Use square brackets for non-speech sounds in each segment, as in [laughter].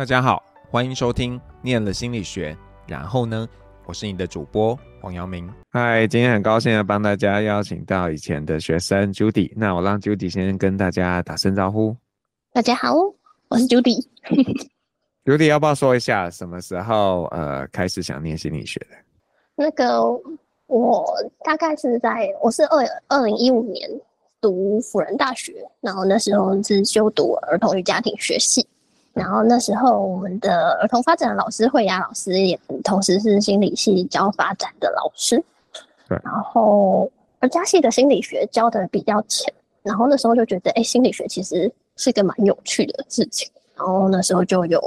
大家好，欢迎收听《念了心理学》，然后呢，我是你的主播黄阳明。嗨，今天很高兴的帮大家邀请到以前的学生 Judy，那我让 Judy 先跟大家打声招呼。大家好，我是 Judy。[laughs] Judy 要不要说一下什么时候呃开始想念心理学的？那个我大概是在我是二二零一五年读辅仁大学，然后那时候是修读儿童与家庭学系。然后那时候，我们的儿童发展的老师慧雅老师也同时是心理系教发展的老师。对。然后而家系的心理学教的比较浅，然后那时候就觉得，哎，心理学其实是个蛮有趣的事情。然后那时候就有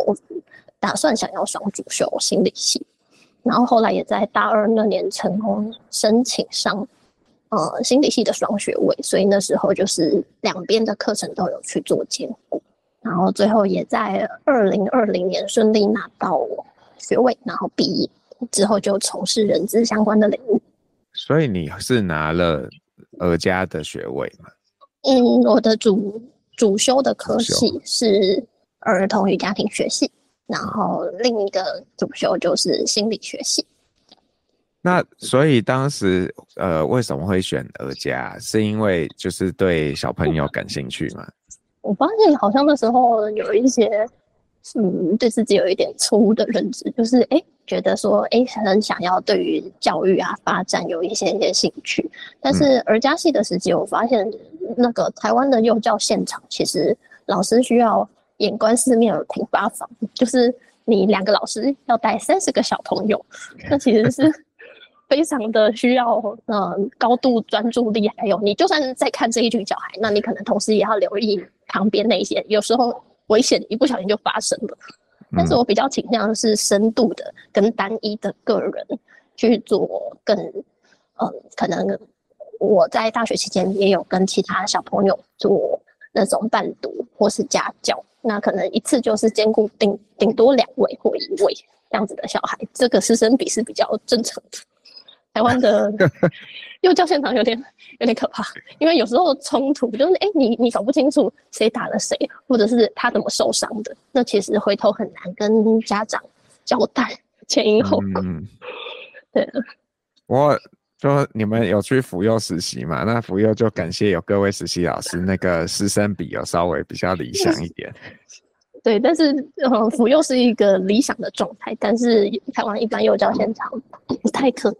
打算想要双主修心理系，然后后来也在大二那年成功申请上呃心理系的双学位，所以那时候就是两边的课程都有去做兼顾。然后最后也在二零二零年顺利拿到学位，然后毕业之后就从事人资相关的领域。所以你是拿了儿家的学位吗？嗯，我的主主修的科系是儿童与家庭学系，然后另一个主修就是心理学系。那所以当时呃为什么会选儿家？是因为就是对小朋友感兴趣吗？我发现好像那时候有一些，嗯，对自己有一点错误的认知，就是哎、欸，觉得说哎、欸，很想要对于教育啊发展有一些一些兴趣。但是儿家系的时期，我发现那个台湾的幼教现场，其实老师需要眼观四面，耳听八方，就是你两个老师要带三十个小朋友，[laughs] 那其实是。非常的需要，呃，高度专注力，还有你就算是在看这一群小孩，那你可能同时也要留意旁边那些，有时候危险一不小心就发生了。但是我比较倾向的是深度的跟单一的个人去做更，呃，可能我在大学期间也有跟其他小朋友做那种伴读或是家教，那可能一次就是兼顾顶顶多两位或一位这样子的小孩，这个师生比是比较正常的。台湾的 [laughs] 幼教现场有点有点可怕，因为有时候冲突就是哎、欸，你你搞不清楚谁打了谁，或者是他怎么受伤的，那其实回头很难跟家长交代前因后果。嗯、对，我就你们有去辅幼实习嘛？那辅幼就感谢有各位实习老师，那个师生比有稍微比较理想一点。[laughs] 对，但是呃，辅幼是一个理想的状态，但是台湾一般幼教现场不太可能。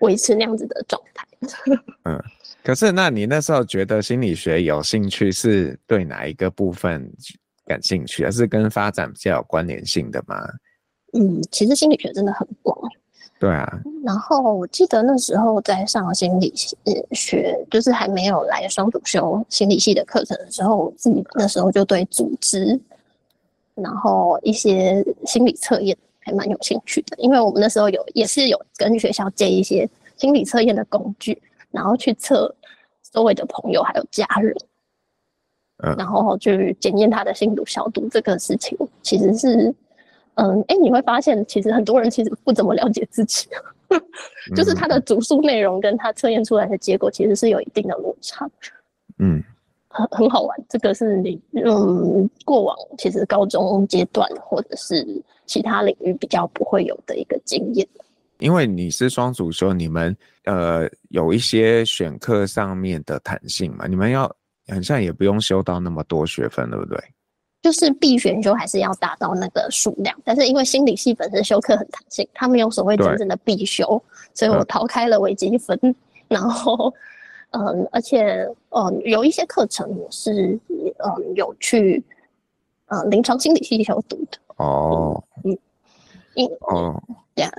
维持那样子的状态。[laughs] 嗯，可是那你那时候觉得心理学有兴趣是对哪一个部分感兴趣，而是跟发展比较有关联性的吗？嗯，其实心理学真的很广。对啊。然后我记得那时候在上心理学，就是还没有来双主修心理系的课程的时候，我自己那时候就对组织，然后一些心理测验。还蛮有兴趣的，因为我们那时候有也是有跟学校借一些心理测验的工具，然后去测周围的朋友还有家人，嗯，然后去检验他的心毒消毒这个事情，其实是，嗯，哎，你会发现其实很多人其实不怎么了解自己，[laughs] 就是他的主诉内容跟他测验出来的结果其实是有一定的落差，嗯。很很好玩，这个是你嗯过往其实高中阶段或者是其他领域比较不会有的一个经验。因为你是双主修，你们呃有一些选课上面的弹性嘛，你们要好像也不用修到那么多学分，对不对？就是必选修还是要达到那个数量，但是因为心理系本身修课很弹性，它没有所谓真正的必修，所以我逃开了微积分，嗯、然后。嗯，而且嗯，有一些课程我是嗯有去嗯临床心理系修读的哦，嗯，因哦这样，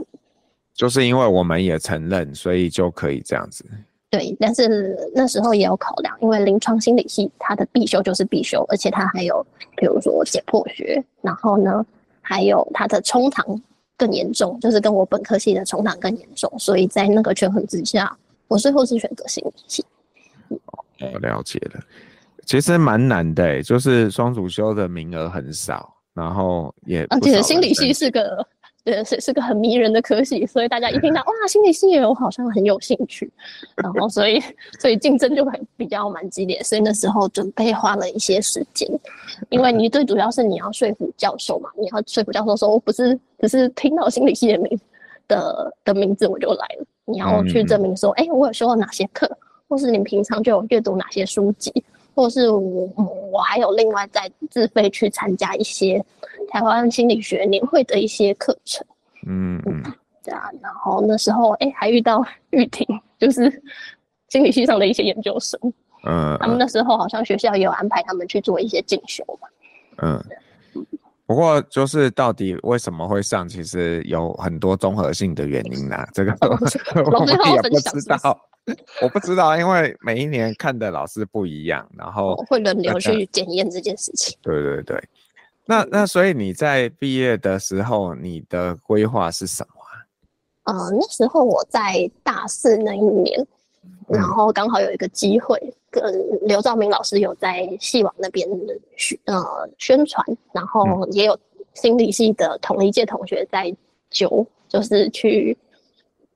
就是因为我们也承认，所以就可以这样子。对，但是那时候也有考量，因为临床心理系它的必修就是必修，而且它还有比如说解剖学，然后呢还有它的冲堂更严重，就是跟我本科系的冲堂更严重，所以在那个权衡之下。我最后是选择心理系。我了解了，其实蛮难的、欸，就是双主修的名额很少，然后也而且心理系是个对，是是个很迷人的科系，所以大家一听到哇，心理系我好像很有兴趣，然后所以所以竞争就会比较蛮激烈，所以那时候准备花了一些时间，因为你最主要是你要说服教授嘛，你要说服教授说，我不是只是听到心理系的名的的名字我就来了，你要去证明说，哎、欸，我有修了哪些课，或是你平常就有阅读哪些书籍。或是我我还有另外再自费去参加一些台湾心理学年会的一些课程，嗯嗯，对啊，然后那时候哎、欸、还遇到玉婷，就是心理系上的一些研究生，嗯，他们那时候好像学校也有安排他们去做一些进修嘛，嗯，不过就是到底为什么会上，其实有很多综合性的原因啦，这个我 [laughs] 也不知道。我不知道，因为每一年看的老师不一样，然后会轮流去检验这件事情。对对对，那那所以你在毕业的时候，你的规划是什么啊？呃，那时候我在大四那一年，然后刚好有一个机会跟刘兆明老师有在戏网那边宣呃宣传，然后也有心理系的同一届同学在揪，就是去。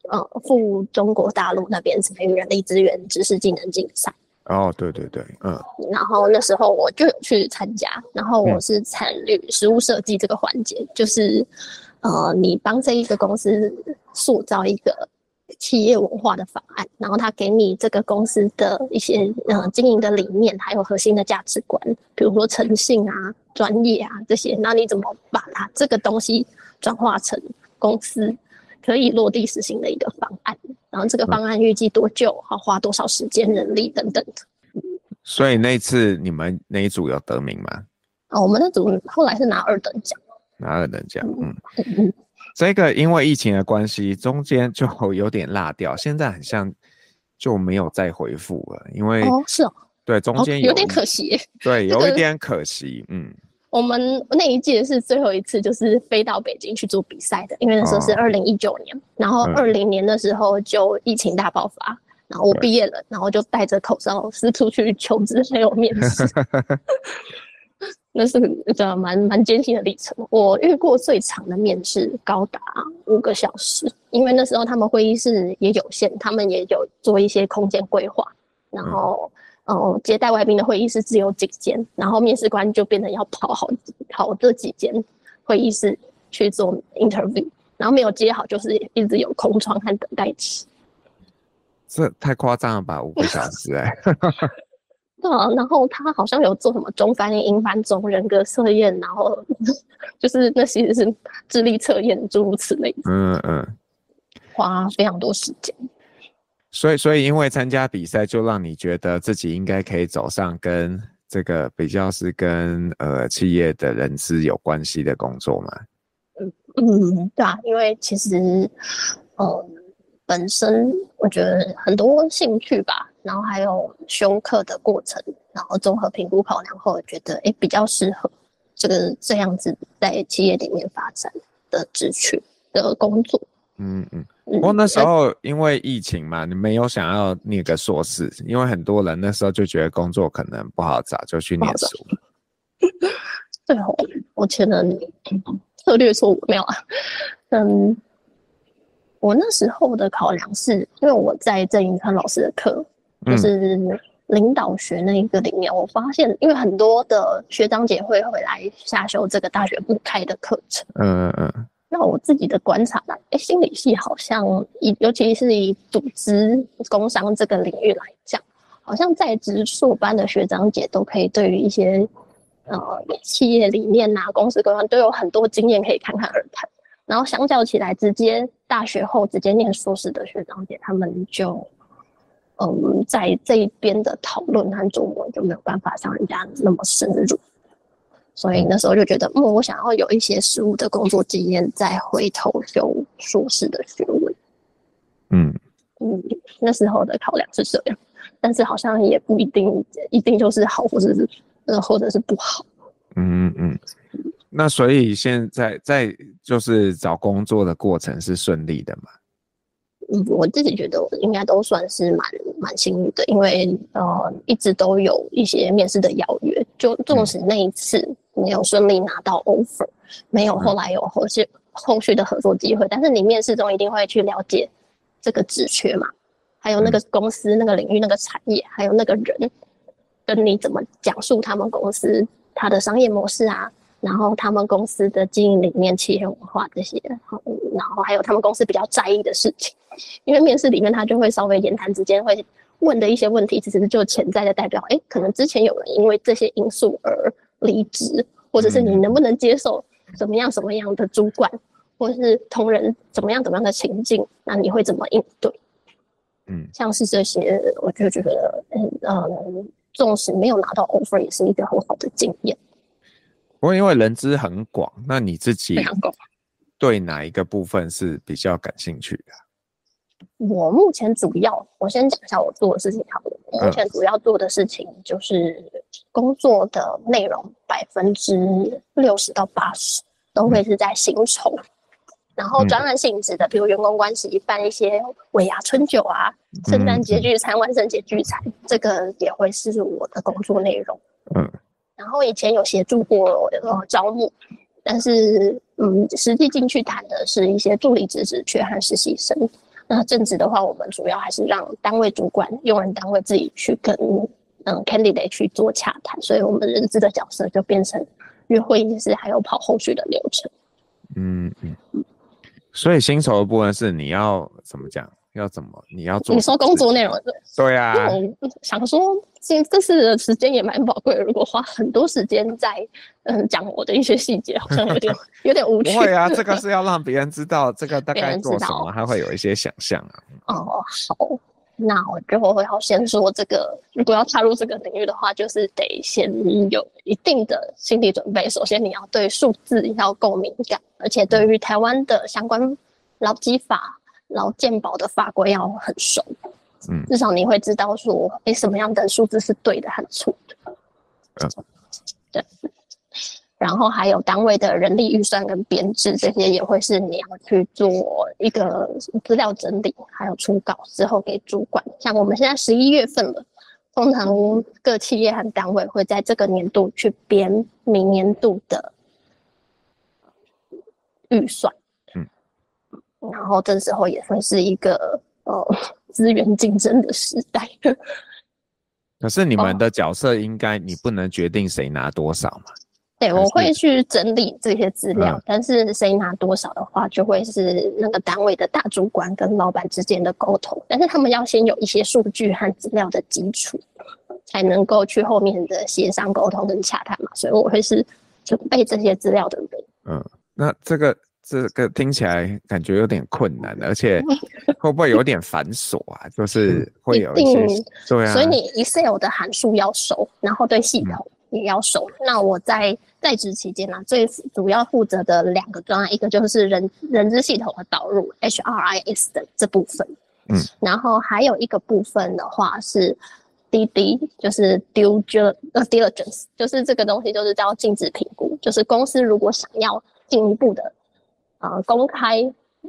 呃，赴中国大陆那边参与人力资源知识技能竞赛。哦，对对对，嗯。然后那时候我就有去参加，然后我是参与实物设计这个环节，嗯、就是呃，你帮这一个公司塑造一个企业文化的方案，然后他给你这个公司的一些呃经营的理念，还有核心的价值观，比如说诚信啊、专业啊这些，那你怎么把它这个东西转化成公司？可以落地实行的一个方案，然后这个方案预计多久，好花多少时间、人力等等的。所以那次你们那一组有得名吗？哦，我们那组后来是拿二等奖。拿二等奖，嗯嗯。这个因为疫情的关系，中间就 [laughs] 有点落掉，现在很像就没有再回复了，因为哦是哦，对，中间有，哦，有点可惜，对，有一点可惜，这个、嗯。我们那一届是最后一次，就是飞到北京去做比赛的，因为那时候是二零一九年，哦、然后二零年的时候就疫情大爆发，嗯、然后我毕业了，然后就戴着口罩四处去求职，还有面试，[laughs] 那是一个蛮蛮艰辛的历程。我遇过最长的面试高达五个小时，因为那时候他们会议室也有限，他们也有做一些空间规划，然后。嗯哦，接待外宾的会议室只有几间，然后面试官就变成要跑好跑这几间会议室去做 interview，然后没有接好，就是一直有空窗和等待期。这太夸张了吧？五个小时哎、欸。[laughs] 对啊，然后他好像有做什么中翻英、英翻中人格测验，然后 [laughs] 就是那其实是智力测验，诸如此类。嗯嗯，花非常多时间。所以，所以因为参加比赛，就让你觉得自己应该可以走上跟这个比较是跟呃企业的人资有关系的工作嘛？嗯嗯，对啊，因为其实，呃，本身我觉得很多兴趣吧，然后还有修课的过程，然后综合评估考量后，觉得哎比较适合这个这样子在企业里面发展的职缺的工作。嗯嗯。不过那时候因为疫情嘛，你没有想要念个硕士，因为很多人那时候就觉得工作可能不好找，就去念书。对哦，我可能策略错误没有啊。嗯，我那时候的考量是因为我在郑云川老师的课，就是领导学那一个里面，我发现因为很多的学长姐会回来下修这个大学不开的课程。嗯嗯嗯。那我自己的观察呢？哎，心理系好像以，尤其是以组织工商这个领域来讲，好像在职硕班的学长姐都可以对于一些呃企业理念呐、啊、公司规划都有很多经验可以侃侃而谈。然后相较起来，直接大学后直接念硕士的学长姐，他们就嗯在这一边的讨论和琢磨就没有办法像人家那么深入。所以那时候就觉得，嗯，我想要有一些实务的工作经验，再回头修硕士的学位。嗯嗯，那时候的考量是这样，但是好像也不一定一定就是好，或者是呃，或者是不好。嗯嗯，那所以现在在就是找工作的过程是顺利的吗？嗯，我自己觉得我应该都算是蛮蛮幸运的，因为呃一直都有一些面试的邀约，就纵使那一次。没有顺利拿到 offer，没有后来有后续后续的合作机会。但是你面试中一定会去了解这个职缺嘛，还有那个公司、那个领域、那个产业，还有那个人，跟你怎么讲述他们公司他的商业模式啊，然后他们公司的经营理念、企业文化这些，然后还有他们公司比较在意的事情。因为面试里面他就会稍微言谈之间会问的一些问题，其实就潜在的代表，哎，可能之前有人因为这些因素而离职。或者是你能不能接受怎么样什么样的主管，或者是同仁怎么样怎么样的情境，那你会怎么应对？嗯，像是这些，我就觉得，嗯嗯，纵使没有拿到 offer，也是一个很好的经验。不过因为人资很广，那你自己对哪一个部分是比较感兴趣的？我目前主要，我先讲一下我做的事情好了。我目前主要做的事情就是工作的内容百分之六十到八十都会是在薪酬，嗯、然后专案性质的，比如员工关系，办一些尾牙春酒啊、[laughs] 圣诞节聚餐、万圣节聚餐，这个也会是我的工作内容。嗯，然后以前有协助过呃招募，但是嗯，实际进去谈的是一些助理职职缺和实习生。那正职的话，我们主要还是让单位主管、用人单位自己去跟嗯 candidate 去做洽谈，所以我们人资的角色就变成约会议室，还有跑后续的流程。嗯嗯。所以薪酬的部分是你要怎么讲？要怎么？你要做？你说工作内容对？对啊。想说，这这次的时间也蛮宝贵的。如果花很多时间在嗯讲我的一些细节，好像有点 [laughs] 有点无趣。不会啊，这个 [laughs] 是要让别人知道这个大概做什么，他会有一些想象啊。哦，好，那我就会要先说这个，如果要踏入这个领域的话，就是得先有一定的心理准备。首先，你要对数字要够敏感，而且对于台湾的相关劳基法。劳健保的法规要很熟，嗯，至少你会知道说，哎、欸，什么样的数字是对的和错的，嗯，对。然后还有单位的人力预算跟编制，这些也会是你要去做一个资料整理，还有初稿之后给主管。像我们现在十一月份了，通常各企业和单位会在这个年度去编明年度的预算。然后这时候也会是一个呃资源竞争的时代。可是你们的角色应该你不能决定谁拿多少嘛？对，我会去整理这些资料，嗯、但是谁拿多少的话，就会是那个单位的大主管跟老板之间的沟通。但是他们要先有一些数据和资料的基础，才能够去后面的协商沟通跟洽谈嘛。所以我会是准备这些资料的人。嗯，那这个。这个听起来感觉有点困难，而且 [laughs] 会不会有点繁琐啊？就是会有一些，对啊。所以你 Excel 的函数要熟，然后对系统也要熟。嗯、那我在在职期间呢、啊，最主要负责的两个专案，一个就是人人资系统的导入 HRIS 的这部分，嗯，然后还有一个部分的话是滴滴就是 Due Diligence，就是这个东西就是叫尽职评估，就是公司如果想要进一步的。啊、公开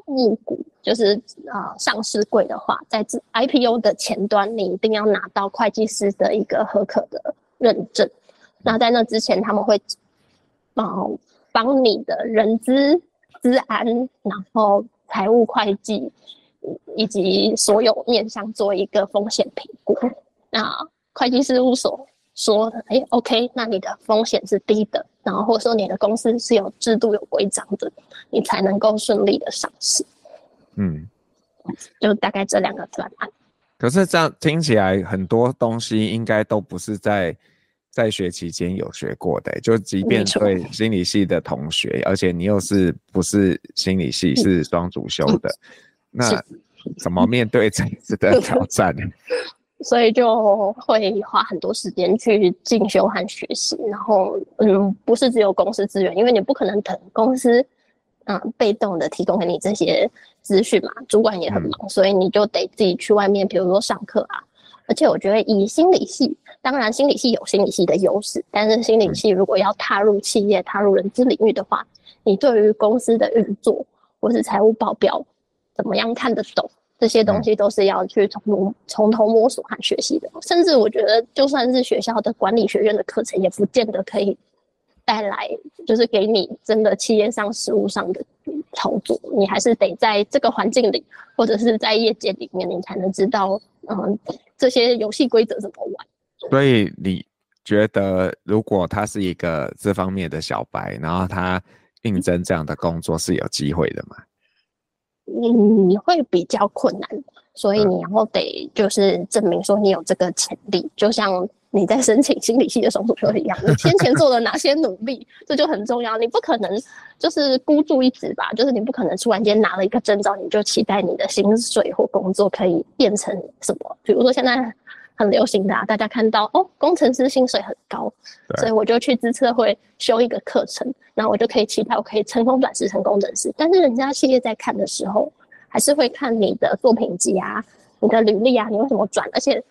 募股就是啊、上市柜的话，在 IPO 的前端，你一定要拿到会计师的一个合格的认证。那在那之前，他们会帮帮你的人资、资安，然后财务会计以及所有面向做一个风险评估。那会计事务所。说，哎、，OK，那你的风险是低的，然后或者说你的公司是有制度、有规章的，你才能够顺利的上市。嗯，就大概这两个专案。可是这样听起来，很多东西应该都不是在在学期间有学过的，就即便对心理系的同学，而且你又是不是心理系，是双主修的，嗯、那怎么面对这次的挑战呢？[laughs] 所以就会花很多时间去进修和学习，然后嗯，不是只有公司资源，因为你不可能等公司嗯被动的提供给你这些资讯嘛，主管也很忙，嗯、所以你就得自己去外面，比如说上课啊。而且我觉得以心理系，当然心理系有心理系的优势，但是心理系如果要踏入企业、踏入人资领域的话，你对于公司的运作或是财务报表怎么样看得懂？这些东西都是要去从从头摸索和学习的，甚至我觉得就算是学校的管理学院的课程，也不见得可以带来，就是给你真的企业上实务上的操作，你还是得在这个环境里，或者是在业界里面，你才能知道，嗯，这些游戏规则怎么玩。所以你觉得，如果他是一个这方面的小白，然后他应征这样的工作是有机会的吗？嗯，你会比较困难，所以你要得就是证明说你有这个潜力，嗯、就像。你在申请心理系的时候就一样，你先前做了哪些努力，这就很重要。你不可能就是孤注一掷吧，就是你不可能突然间拿了一个证照，你就期待你的薪水或工作可以变成什么？比如说现在很流行的啊，大家看到哦，工程师薪水很高，所以我就去资策会修一个课程，然后我就可以期待我可以成功转职成工程师。但是人家企业在看的时候，还是会看你的作品集啊，你的履历啊，你为什么转，而且。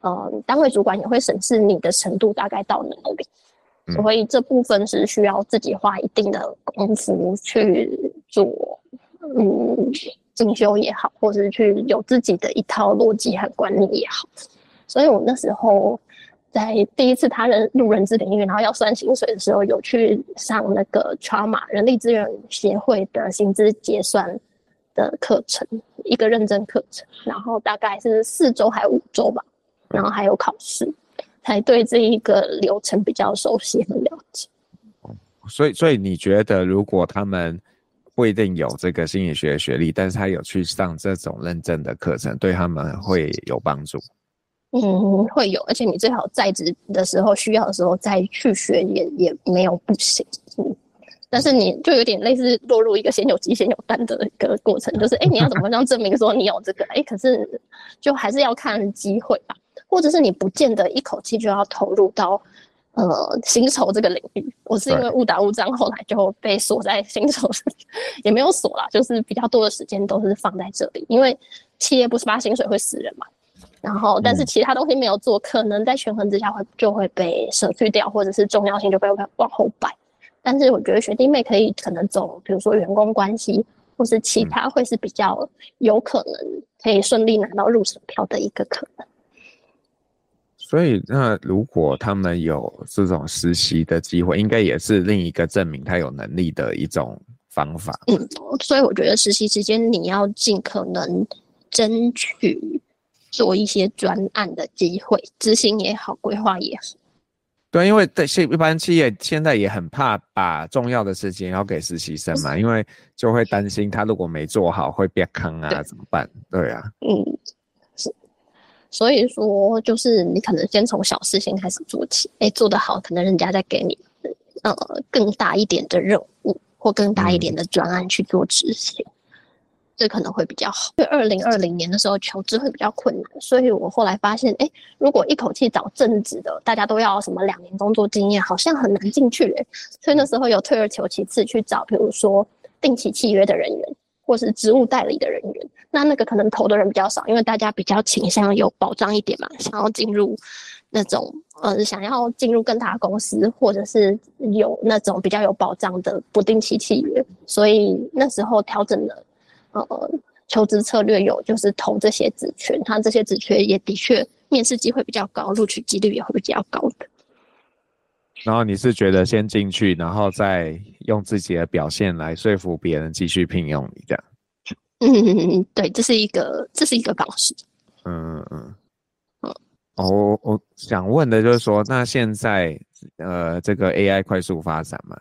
呃，单位主管也会审视你的程度大概到哪里，嗯，所以这部分是需要自己花一定的功夫去做，嗯，进修也好，或者是去有自己的一套逻辑和观念也好。所以我那时候在第一次他人入人资领域，然后要算薪水的时候，有去上那个 TRAMA 人力资源协会的薪资结算的课程，一个认证课程，然后大概是四周还五周吧。然后还有考试，才对这一个流程比较熟悉和了解。所以，所以你觉得，如果他们不一定有这个心理学学历，但是他有去上这种认证的课程，对他们会有帮助？嗯，会有，而且你最好在职的时候需要的时候再去学也，也也没有不行。嗯，但是你就有点类似落入一个先有鸡先有蛋的一个过程，就是哎，你要怎么样证明说你有这个？哎，可是就还是要看机会吧。或者是你不见得一口气就要投入到呃薪酬这个领域。我是因为误打误撞，后来就被锁在薪酬，也没有锁啦，就是比较多的时间都是放在这里，因为企业不是发薪水会死人嘛。然后，但是其他东西没有做，可能在权衡之下会就会被舍去掉，或者是重要性就被往后摆。但是我觉得学弟妹可以可能走，比如说员工关系，或是其他，会是比较有可能可以顺利拿到入场票的一个可能。所以，那如果他们有这种实习的机会，应该也是另一个证明他有能力的一种方法。嗯，所以我觉得实习期间你要尽可能争取做一些专案的机会，执行也好，规划也好。对，因为对一般企业现在也很怕把重要的事情要给实习生嘛，因为就会担心他如果没做好会变坑啊，怎么办？对啊，嗯。是所以说，就是你可能先从小事情开始做起，哎、欸，做得好，可能人家再给你，呃，更大一点的任务或更大一点的专案去做执行，嗯，这可能会比较好。因为二零二零年的时候求职会比较困难，所以我后来发现，哎、如果一口气找正职的，大家都要什么两年工作经验，好像很难进去，欸，所以那时候有退而求其次去找，比如说定期契约的人员。或是职务代理的人员，那那个可能投的人比较少，因为大家比较倾向有保障一点嘛，想要进入那种呃，想要进入更大公司，或者是有那种比较有保障的不定期契约，所以那时候调整了呃求职策略，有就是投这些职缺，他这些职缺也的确面试机会比较高，录取几率也会比较高的。然后你是觉得先进去，然后再用自己的表现来说服别人继续聘用你，这样？嗯，[laughs] 对，这是一个，这是一个方式。嗯嗯嗯。哦，我我想问的就是说，那现在呃，这个 AI 快速发展嘛，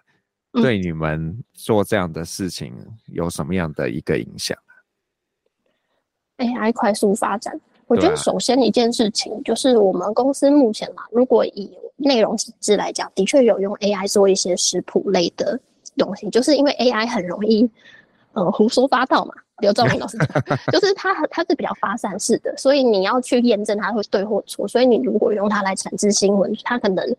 对你们做这样的事情有什么样的一个影响？AI 快速发展，我觉得首先一件事情就是我们公司目前嘛，如果以内容机制来讲，的确有用 AI 做一些食谱类的东西，就是因为 AI 很容易，呃，胡说八道嘛。刘兆铭老师讲，[laughs] 就是它它是比较发散式的，所以你要去验证它会对或错。所以你如果用它来产制新闻，它可能，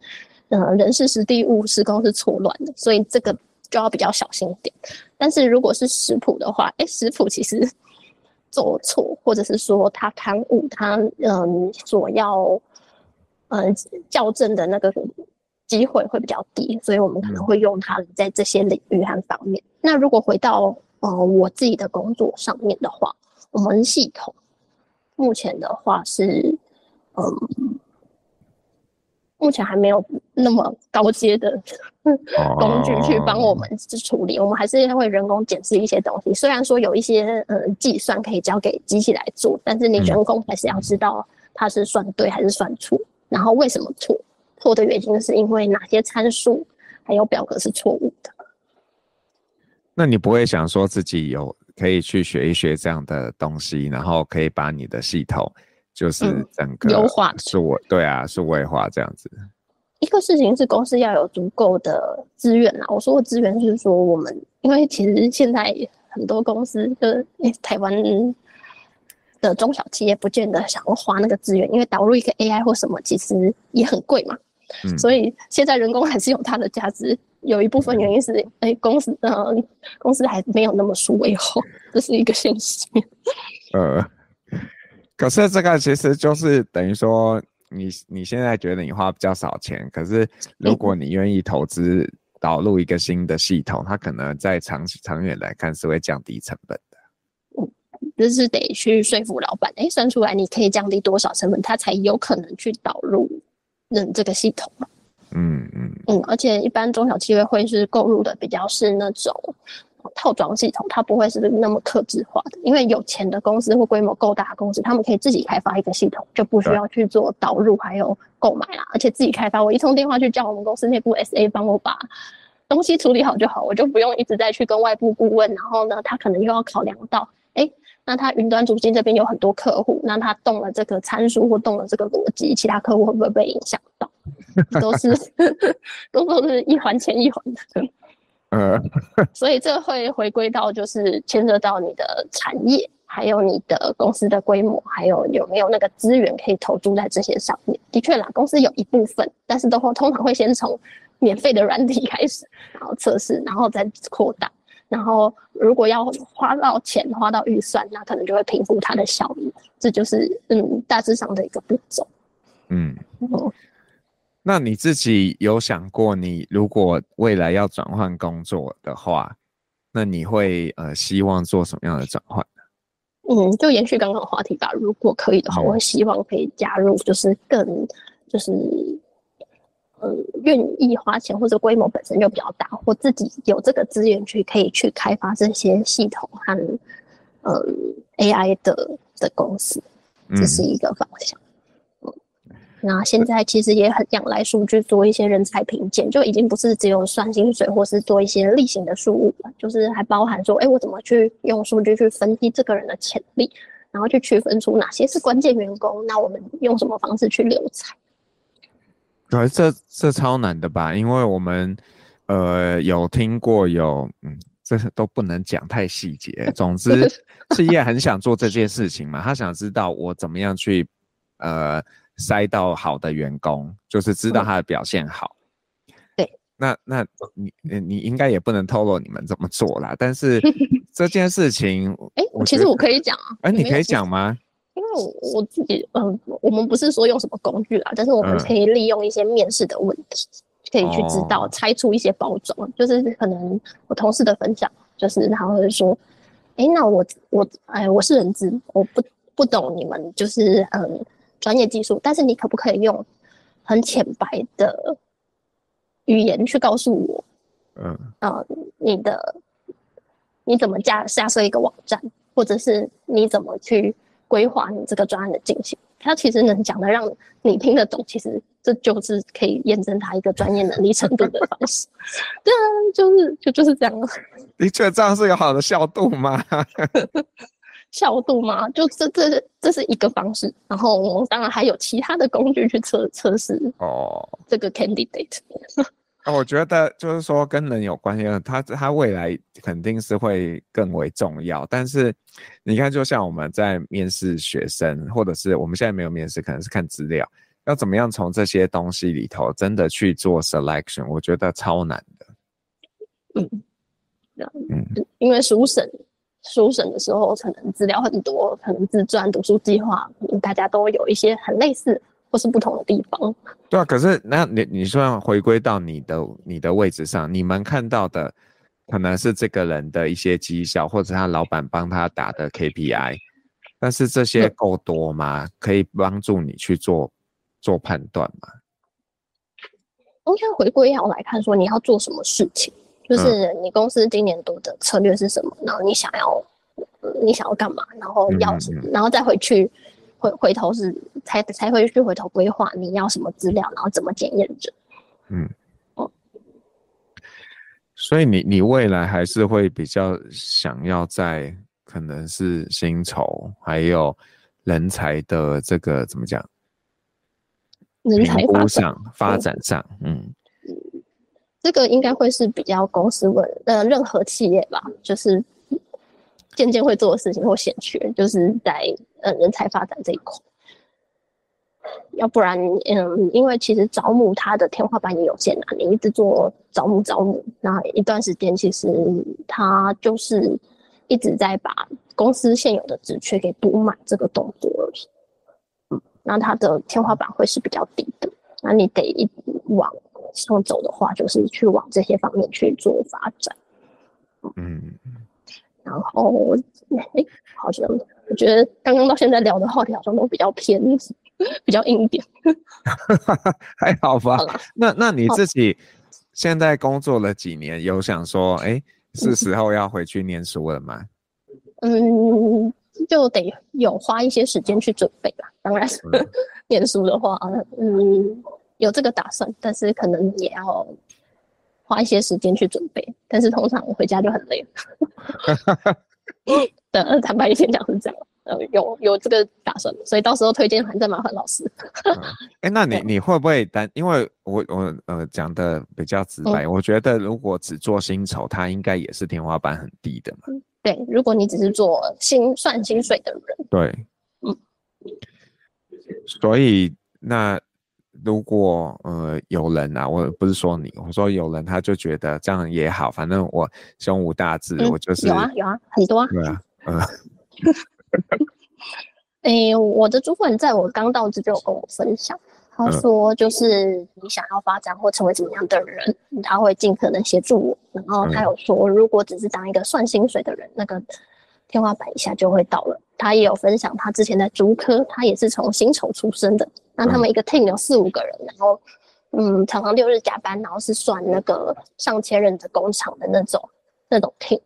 呃，人事时地物时工是错乱的，所以这个就要比较小心一点。但是如果是食谱的话，哎，食谱其实 [laughs] 做错，或者是说他刊物，它嗯所要。嗯，校正的那个机会会比较低，所以我们可能会用它在这些领域和方面。那如果回到呃我自己的工作上面的话，我们系统目前的话是，嗯，目前还没有那么高阶的工具去帮我们去处理，我们还是会人工检视一些东西。虽然说有一些呃计算可以交给机器来做，但是你人工还是要知道它是算对还是算错，然后为什么错，错的原因是因为哪些参数还有表格是错误的。那你不会想说自己有可以去学一学这样的东西，然后可以把你的系统就是整个优化，是我对啊，数位化这样子。一个事情是公司要有足够的资源啦。我说的资源就是说，我们因为其实现在很多公司的台湾的中小企业不见得想要花那个资源，因为导入一个 AI 或什么其实也很贵嘛。嗯，所以现在人工还是有它的价值。有一部分原因是，哎、欸，公司呃，公司还没有那么数位化，这是一个现实。呃，可是这个其实就是等于说，你你现在觉得你花比较少钱，可是如果你愿意投资导入一个新的系统，它可能在长长远来看是会降低成本的。嗯，就是得去说服老板，哎、欸，算出来你可以降低多少成本，他才有可能去导入嗯这个系统嘛。嗯嗯嗯，而且一般中小企业会是购入的比较是那种套装系统，它不会是那么克制化的。因为有钱的公司或规模够大的公司，他们可以自己开发一个系统，就不需要去做导入还有购买啦。而且自己开发，我一通电话去叫我们公司内部 SA 帮我把东西处理好就好，我就不用一直再去跟外部顾问。然后呢，他可能又要考量到，哎、欸，那他云端主机这边有很多客户，那他动了这个参数或动了这个逻辑，其他客户会不会被影响到？都是 [laughs] 都都是一环钱一环的，呃，[laughs] 所以这会回归到就是牵涉到你的产业，还有你的公司的规模，还有有没有那个资源可以投注在这些上面。的确啦，公司有一部分，但是都会通常会先从免费的软体开始，然后测试，然后再扩大。然后如果要花到钱、花到预算，那可能就会评估它的效益。这就是嗯大致上的一个步骤。嗯。嗯那你自己有想过，你如果未来要转换工作的话，那你会呃希望做什么样的转换呢？嗯，就延续刚刚的话题吧。如果可以的话，嗯、我会希望可以加入，就是更就是呃愿意花钱或者规模本身就比较大，或自己有这个资源去可以去开发这些系统和呃 AI 的的公司，这是一个方向。嗯那现在其实也很仰赖数据做一些人才评鉴，就已经不是只有算薪水，或是做一些例行的事务了，就是还包含说，哎、欸，我怎么去用数据去分析这个人的潜力，然后去区分出哪些是关键员工，那我们用什么方式去留才？对，这这超难的吧？因为我们呃有听过有，嗯，这都不能讲太细节。总之，[laughs] 企业很想做这件事情嘛，他想知道我怎么样去呃。塞到好的员工，就是知道他的表现好。嗯、对，那那你你应该也不能透露你们怎么做啦。但是 [laughs] 这件事情，哎、欸，其实我可以讲啊。哎、欸，你可以讲吗？因为我我自己，嗯、呃，我们不是说用什么工具啦，但是我们可以利用一些面试的问题，嗯、可以去知道拆出一些包装。哦、就是可能我同事的分享，就是他会说，哎、欸，那我我哎，我是人资，我不不懂你们，就是嗯。专业技术，但是你可不可以用很浅白的语言去告诉我，嗯，呃，你的你怎么架下设一个网站，或者是你怎么去规划你这个专案的进行？他其实能讲的让你听得懂，其实这就是可以验证他一个专业能力程度的方式。[laughs] 对啊，就是就就是这样。你觉得这样是有好的效度吗？[laughs] 效度吗？就这这这是一个方式，然后我们当然还有其他的工具去测测试哦。这个 candidate，哦，我觉得就是说跟人有关系，他他未来肯定是会更为重要。但是你看，就像我们在面试学生，或者是我们现在没有面试，可能是看资料，要怎么样从这些东西里头真的去做 selection，我觉得超难的。嗯，嗯，因为书审。书审的时候，可能资料很多，可能自传、读书计划，大家都有一些很类似或是不同的地方。对啊，可是那你你说要回归到你的你的位置上，你们看到的可能是这个人的一些绩效，或者他老板帮他打的 KPI，但是这些够多吗？可以帮助你去做做判断吗？应该回归要来看，说你要做什么事情，就是你公司今年度的策略是什么，然后你想要，你想要干嘛，然后要，嗯嗯嗯。然后再回去回回头是才才会去回头规划你要什么资料，然后怎么检验着。嗯，哦，所以你你未来还是会比较想要在可能是薪酬还有人才的这个怎么讲？人才发展上发展上，嗯，嗯，这个应该会是比较公司问呃任何企业吧，就是渐渐会做的事情或显缺，就是在呃人才发展这一块。要不然，嗯，因为其实招募它的天花板也有限啊，你一直做招募招募，那一段时间其实它就是一直在把公司现有的职缺给补满这个动作而已。那它的天花板会是比较低的，那你得一往上走的话，就是去往这些方面去做发展。嗯，然后哎，好像我觉得刚刚到现在聊的话题好像都比较偏，[laughs] 比较硬一点。[laughs] 还好吧？好那那你自己现在工作了几年，有想说，哎，是时候要回去念书了吗？[laughs] 嗯。就得有花一些时间去准备吧。当然，嗯、念书的话，嗯，有这个打算，但是可能也要花一些时间去准备。但是通常回家就很累了。[laughs] 的坦白一点讲是这样，呃，有有这个打算，所以到时候推荐还再麻烦老师。哎、嗯欸，那你 [laughs] 你会不会担？因为我我呃讲的比较直白，嗯、我觉得如果只做薪酬，它应该也是天花板很低的嘛。嗯对，如果你只是做薪算薪水的人，对，嗯，所以那如果呃有人啊，我不是说你，我说有人他就觉得这样也好，反正我胸无大志，嗯、我就是有啊有啊很多啊，对啊，嗯，哎、欸，我的主管在我刚到职就有跟我分享。他说：“就是你想要发展或成为怎么样的人，他会尽可能协助我。然后他有说，如果只是当一个算薪水的人，那个天花板一下就会到了。他也有分享，他之前在竹科，他也是从薪酬出身的。那他们一个 team 有四五个人，然后嗯，常常六日加班，然后是算那个上千人的工厂的那种那种 team。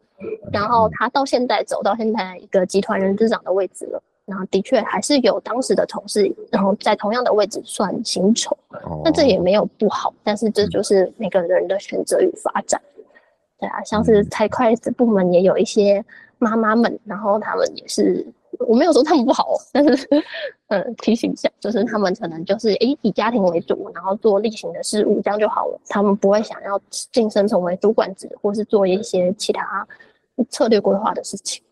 然后他到现在走到现在一个集团人资长的位置了。”然后的确还是有当时的同事，然后在同样的位置算薪酬，那这也没有不好，但是这就是每个人的选择与发展。对啊，像是财会的部门也有一些妈妈们，然后他们也是，我没有说他们不好，但是嗯，提醒一下，就是他们可能就是诶以家庭为主，然后做例行的事务，这样就好了。他们不会想要晋升成为主管职，或是做一些其他策略规划的事情。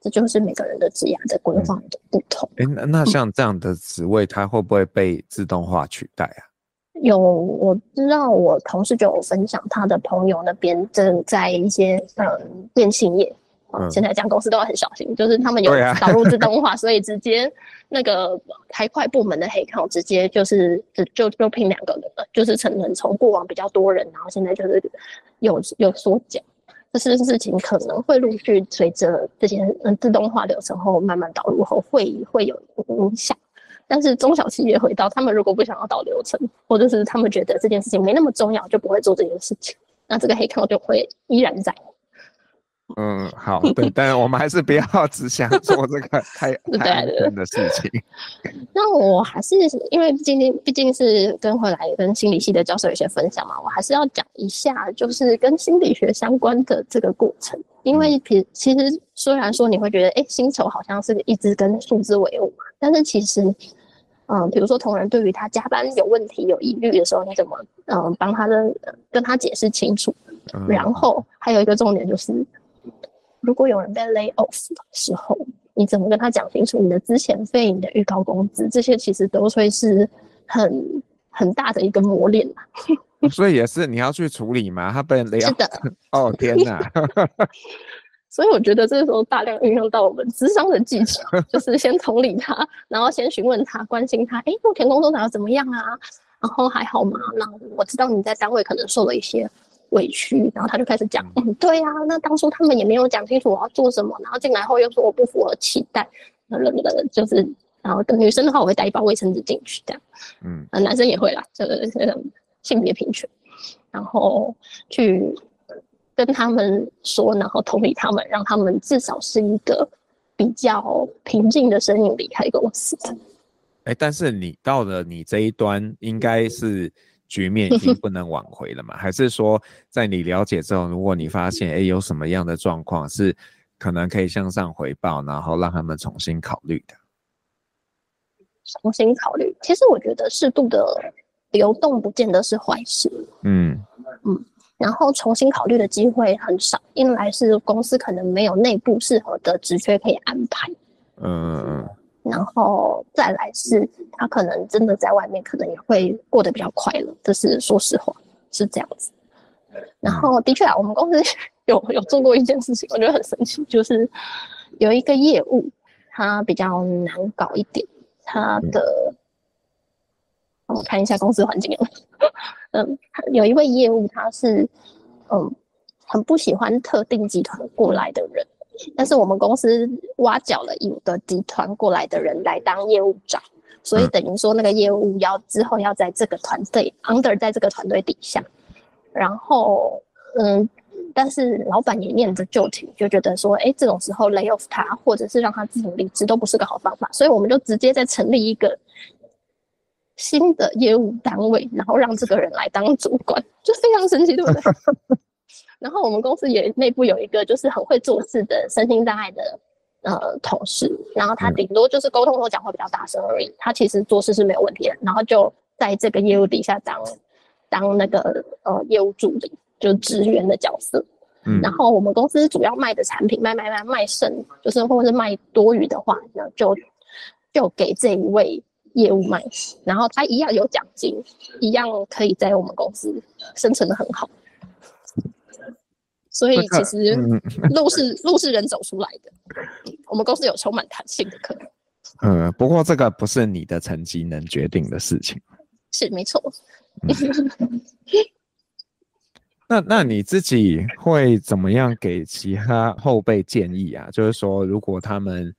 这就是每个人的职业的规划的不同。哎、嗯，那那像这样的职位，它会不会被自动化取代啊？[laughs] 有，我知道我同事就有分享，他的朋友那边正在一些嗯电信业，嗯，现在讲公司都要很小心，就是他们有导入自动化，啊、[laughs] 所以直接那个财会部门的黑客直接就是就就就聘两个人了，就是成人从过往比较多人，然后现在就是有有缩减。这是事情可能会陆续随着这些嗯自动化流程后慢慢导入后会会有影响，但是中小企业回到他们如果不想要导流程，或者是他们觉得这件事情没那么重要，就不会做这件事情，那这个黑客就会依然在。[laughs] 嗯，好，对，但是我们还是不要 [laughs] 只想做这个太 [laughs] 太难的事情。那我还是因为今天毕竟是跟回来跟心理系的教授有些分享嘛，我还是要讲一下，就是跟心理学相关的这个过程。因为其其实虽然说你会觉得，哎，薪酬好像是一直跟数字为伍嘛，但是其实，嗯，比如说同仁对于他加班有问题有疑虑的时候，你怎么嗯帮他的跟他解释清楚？然后还有一个重点就是。如果有人被 lay off 的时候，你怎么跟他讲清楚你的资遣费、你的预告工资，这些其实都会是很很大的一个磨练。所以也是你要去处理嘛？他被 lay off？是的。[laughs] 哦天哪！[laughs] 所以我觉得这个时候大量运用到我们智商的技巧，[laughs] 就是先同理他，然后先询问他，关心他，哎，目前工作上怎么样啊？然后还好吗？那我知道你在单位可能受了一些。委屈，然后他就开始讲，嗯，对呀、啊，那当初他们也没有讲清楚我要做什么，然后进来后又说我不符合期待，那那个就是，然后等女生的话，我会带一包卫生纸进去，这样，嗯，男生也会啦，这个性别平权，然后去跟他们说，然后同理他们，让他们至少是一个比较平静的声音离开公司。哎，但是你到了你这一端，应该是局面已经不能挽回了嘛？还是说，在你了解之后，如果你发现哎有什么样的状况是可能可以向上回报，然后让他们重新考虑的？重新考虑，其实我觉得适度的流动不见得是坏事。嗯嗯，然后重新考虑的机会很少，一来是公司可能没有内部适合的职缺可以安排。嗯嗯嗯。然后再来是他可能真的在外面可能也会过得比较快乐，这是说实话是这样子。然后的确啊，我们公司 [laughs] 有有做过一件事情，我觉得很神奇，就是有一个业务它比较难搞一点。他的，我看一下公司环境。[laughs] 嗯，有一位业务，他是嗯很不喜欢特定集团过来的人，但是我们公司挖角了一个集团过来的人来当业务长，所以等于说那个业务要之后要在这个团队 under 在这个团队底下，然后嗯。但是老板也念着旧情，就觉得说，哎，这种时候 lay off 他，或者是让他自己离职，都不是个好方法。所以我们就直接再成立一个新的业务单位，然后让这个人来当主管，就非常神奇，对不对？[laughs] 然后我们公司也内部有一个就是很会做事的身心障碍的呃同事，然后他顶多就是沟通和讲话比较大声而已，他其实做事是没有问题的。然后就在这个业务底下当当那个呃业务助理。就职员的角色，嗯，然后我们公司主要卖的产品卖卖卖卖剩，就是或者是卖多余的话，那就就给这一位业务卖，然后他一样有奖金，一样可以在我们公司生存的很好。所以其实 [laughs] 路是路是人走出来的，我们公司有充满弹性的可能。嗯，不过这个不是你的成绩能决定的事情。是没错。嗯那那你自己会怎么样给其他后辈建议啊？就是说，如果他们，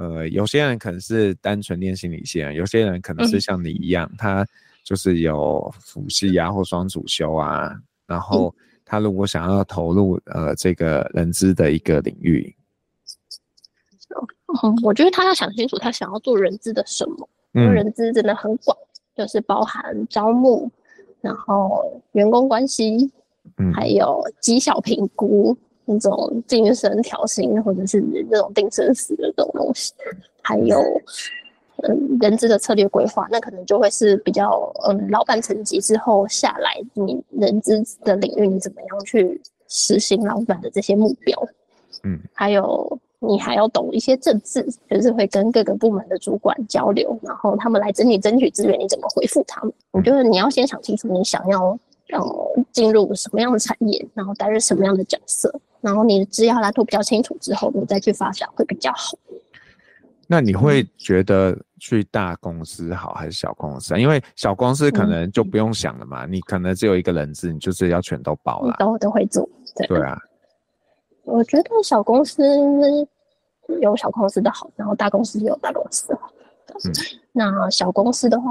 呃，有些人可能是单纯练心理系，有些人可能是像你一样，嗯、他就是有辅系啊或双主修啊，然后他如果想要投入呃这个人资的一个领域，嗯，我觉得他要想清楚他想要做人资的什么，因为人资真的很广，就是包含招募，然后员工关系。还有绩效评估那种晋升调薪，或者是那种定生死的这种东西，还有嗯人资的策略规划，那可能就会是比较嗯老板层级之后下来，你人资的领域你怎么样去实行老板的这些目标？嗯，还有你还要懂一些政治，就是会跟各个部门的主管交流，然后他们来整理争取资源，你怎么回复他们？我觉得你要先想清楚你想要。然后进入什么样的产业，然后担任什么样的角色，然后你的职业蓝图比较清楚之后，你再去发展会比较好。那你会觉得去大公司好还是小公司啊？因为小公司可能就不用想了嘛，嗯、你可能只有一个人资，你就是要全都包了，都都会做。对，对啊，我觉得小公司有小公司的好，然后大公司有大公司的好。嗯，那小公司的话。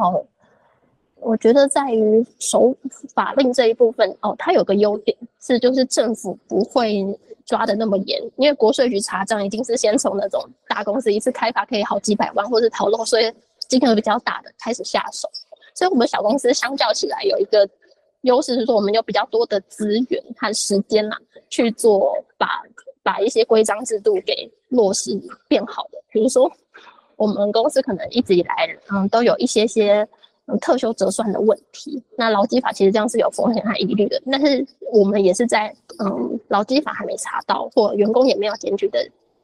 我觉得在于守法令这一部分哦，它有个优点是，就是政府不会抓得那么严，因为国税局查账已经是先从那种大公司一次开罚可以好几百万，或是逃漏税金额比较大的开始下手，所以我们小公司相较起来有一个优势是说，我们有比较多的资源和时间啦，去做把把一些规章制度给落实变好的，比如说我们公司可能一直以来嗯都有一些些。嗯，特休折算的问题，那劳基法其实这样是有风险和疑虑的。但是我们也是在嗯，劳基法还没查到或员工也没有检举的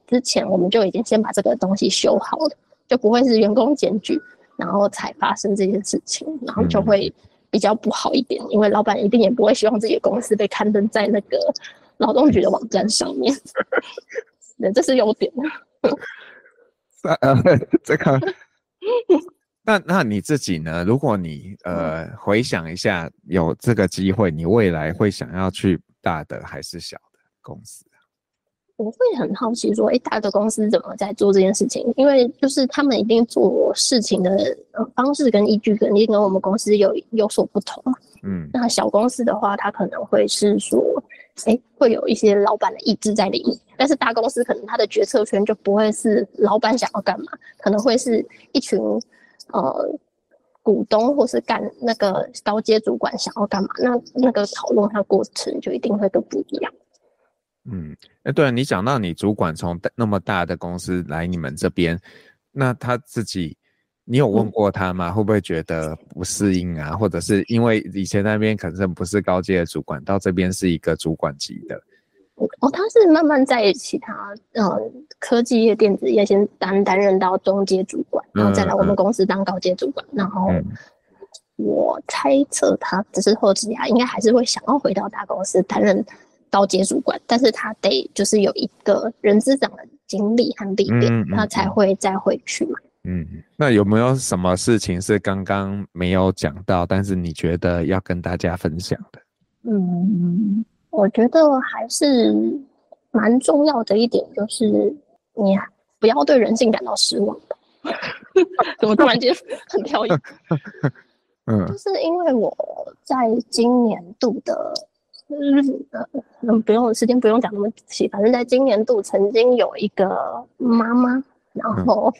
之前，我们就已经先把这个东西修好了，就不会是员工检举然后才发生这件事情，然后就会比较不好一点。因为老板一定也不会希望自己的公司被刊登在那个劳动局的网站上面，[laughs] 对，这是优点。[laughs] 呃，[laughs] 这个。那那你自己呢？如果你呃回想一下，有这个机会，你未来会想要去大的还是小的公司？我会很好奇说，哎，大的公司怎么在做这件事情？因为就是他们一定做事情的方式跟依据肯定跟我们公司有有所不同。嗯，那小公司的话，它可能会是说，哎，会有一些老板的意志在里面。但是大公司可能他的决策权就不会是老板想要干嘛，可能会是一群呃股东或是干那个高阶主管想要干嘛，那那个讨论它过程就一定会都不一样。嗯，哎，对了，你讲到你主管从那么大的公司来你们这边，那他自己，你有问过他吗？嗯、会不会觉得不适应啊？或者是因为以前那边可能不是高阶的主管，到这边是一个主管级的？哦，他是慢慢在其他呃科技业、电子业先担担任到中阶主管，然后再来我们公司当高阶主管，嗯、然后我猜测他只是后期啊，应该还是会想要回到大公司担任。高阶主管，但是他得就是有一个人资长的经历和历练，嗯嗯、他才会再回去嘛。嗯，那有没有什么事情是刚刚没有讲到，但是你觉得要跟大家分享的？嗯，我觉得还是蛮重要的一点，就是你不要对人性感到失望。[laughs] 怎么突然间很飘逸？[laughs] 嗯，就是因为我在今年度的。嗯，嗯，不用时间，不用讲那么仔细。反正在今年度，曾经有一个妈妈，然后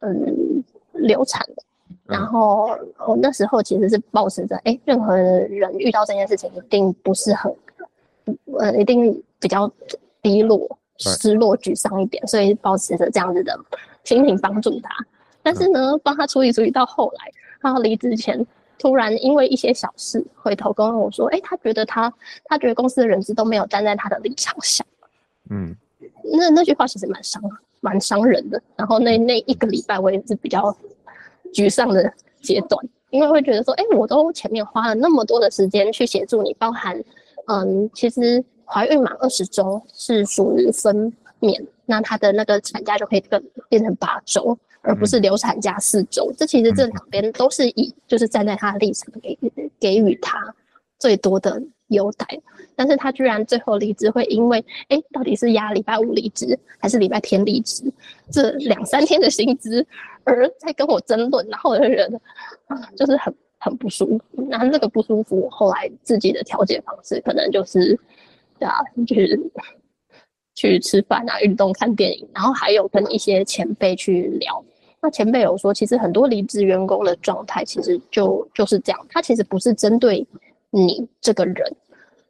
嗯流产的，然后我那时候其实是抱持着，哎，任何人遇到这件事情，一定不是很，呃，一定比较低落、失落、沮丧一点，所以抱持着这样子的心情帮助他。但是呢，帮他处理处理到后来，他要离职前。突然因为一些小事回头跟我说，哎、欸，他觉得他他觉得公司的人资都没有站在他的立场想，嗯，那那句话其实蛮伤蛮伤人的。然后那那一个礼拜我也是比较沮丧的阶段，因为会觉得说，哎、欸，我都前面花了那么多的时间去协助你，包含嗯，其实怀孕满二十周是属于分娩，那他的那个产假就可以更变成八周。而不是流产假四周，这其实这两边都是以就是站在他的立场给给予他最多的优待，但是他居然最后离职会因为哎、欸，到底是压礼拜五离职还是礼拜天离职，这两三天的薪资而在跟我争论，然后我就觉得啊，就是很很不舒服。那这个不舒服，我后来自己的调节方式可能就是对啊，就是。去吃饭啊，运动、看电影，然后还有跟一些前辈去聊。那前辈有说，其实很多离职员工的状态其实就就是这样，他其实不是针对你这个人，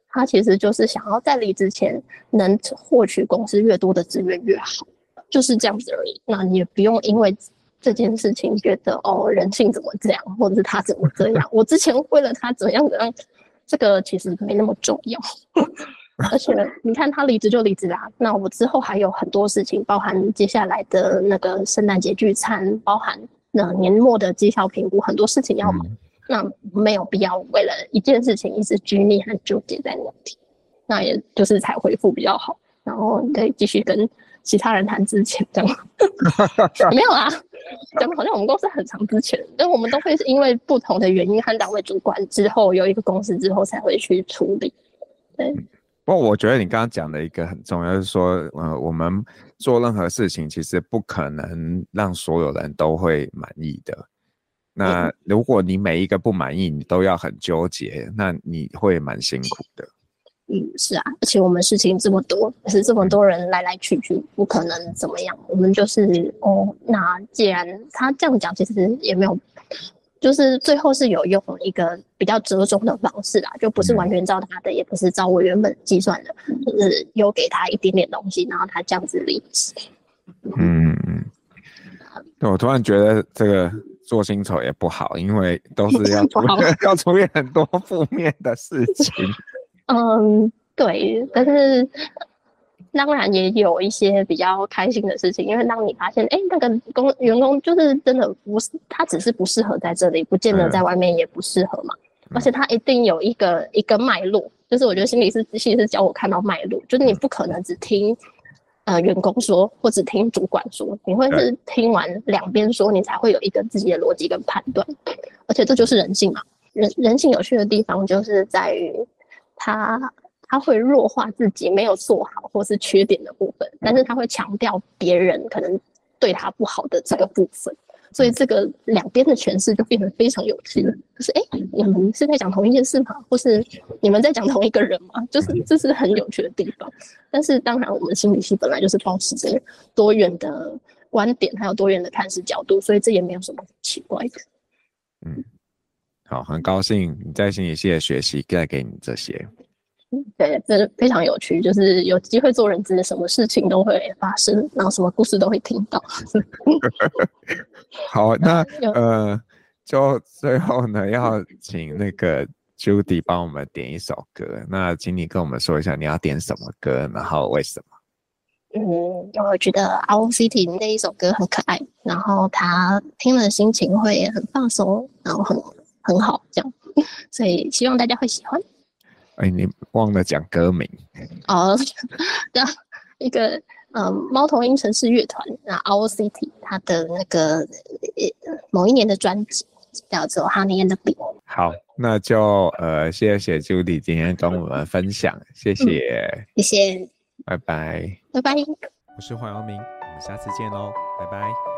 他其实就是想要在离职前能获取公司越多的资源越好，就是这样子而已。那你也不用因为这件事情觉得哦，人性怎么这样，或者是他怎么这样，我之前为了他怎样怎样，这个其实没那么重要。[laughs] 而且你看，他离职就离职啦。那我之后还有很多事情，包含接下来的那个圣诞节聚餐，包含那年末的绩效评估，很多事情要忙。那没有必要为了一件事情一直拘泥和纠结在那里。那也就是才回复比较好，然后可以继续跟其他人谈之前这样。[laughs] 没有啊，讲的好像我们公司很长之前，但我们都会是因为不同的原因和单位主管之后有一个公司之后才会去处理。对。不过我觉得你刚刚讲的一个很重要，就是说，呃，我们做任何事情，其实不可能让所有人都会满意的。那如果你每一个不满意，你都要很纠结，那你会蛮辛苦的。嗯，是啊，而且我们事情这么多，是这么多人来来去去，不可能怎么样。我们就是，哦，那既然他这样讲，其实也没有。就是最后是有用一个比较折中的方式啦，就不是完全照他的，嗯、也不是照我原本计算的，就是有给他一点点东西，然后他这样子离职。嗯嗯，我突然觉得这个做薪酬也不好，因为都是要 [laughs] 处好 [laughs] 要处理很多负面的事情。嗯，对，但是。当然也有一些比较开心的事情，因为当你发现，哎、欸，那个工员工就是真的不是，他只是不适合在这里，不见得在外面也不适合嘛。嗯、而且他一定有一个一个脉络，就是我觉得心理师其实是教我看到脉络，就是你不可能只听呃员工说，或只听主管说，你会是听完两边说，你才会有一个自己的逻辑跟判断。而且这就是人性嘛，人人性有趣的地方就是在于他。他会弱化自己没有做好或是缺点的部分，但是他会强调别人可能对他不好的这个部分。所以这个两边的诠释就变得非常有趣了。就是哎、欸，你们是在讲同一件事吗？或是你们在讲同一个人吗？就是这是很有趣的地方。但是当然，我们心理系本来就是保持着多元的观点，还有多元的看事角度，所以这也没有什么奇怪的。嗯，好，很高兴你在心理系的学习带给你这些。对，这非常有趣，就是有机会做人资，什么事情都会发生，然后什么故事都会听到。[laughs] 好，那 [laughs] 呃，就最后呢，要请那个 Judy 帮我们点一首歌。那请你跟我们说一下，你要点什么歌，然后为什么？嗯，因为我觉得 Owl City 那一首歌很可爱，然后他听了心情会很放松，然后很很好，这样，所以希望大家会喜欢。哎，你忘了讲歌名哦，叫一个嗯，猫头鹰城市乐团，那 Our City 它的那个某一年的专辑叫做 Honey and Bee。好，那就呃，谢谢 Judy 今天跟我们分享，谢谢，嗯、谢谢，拜拜，拜拜，我是黄阳明，我们下次见喽，拜拜。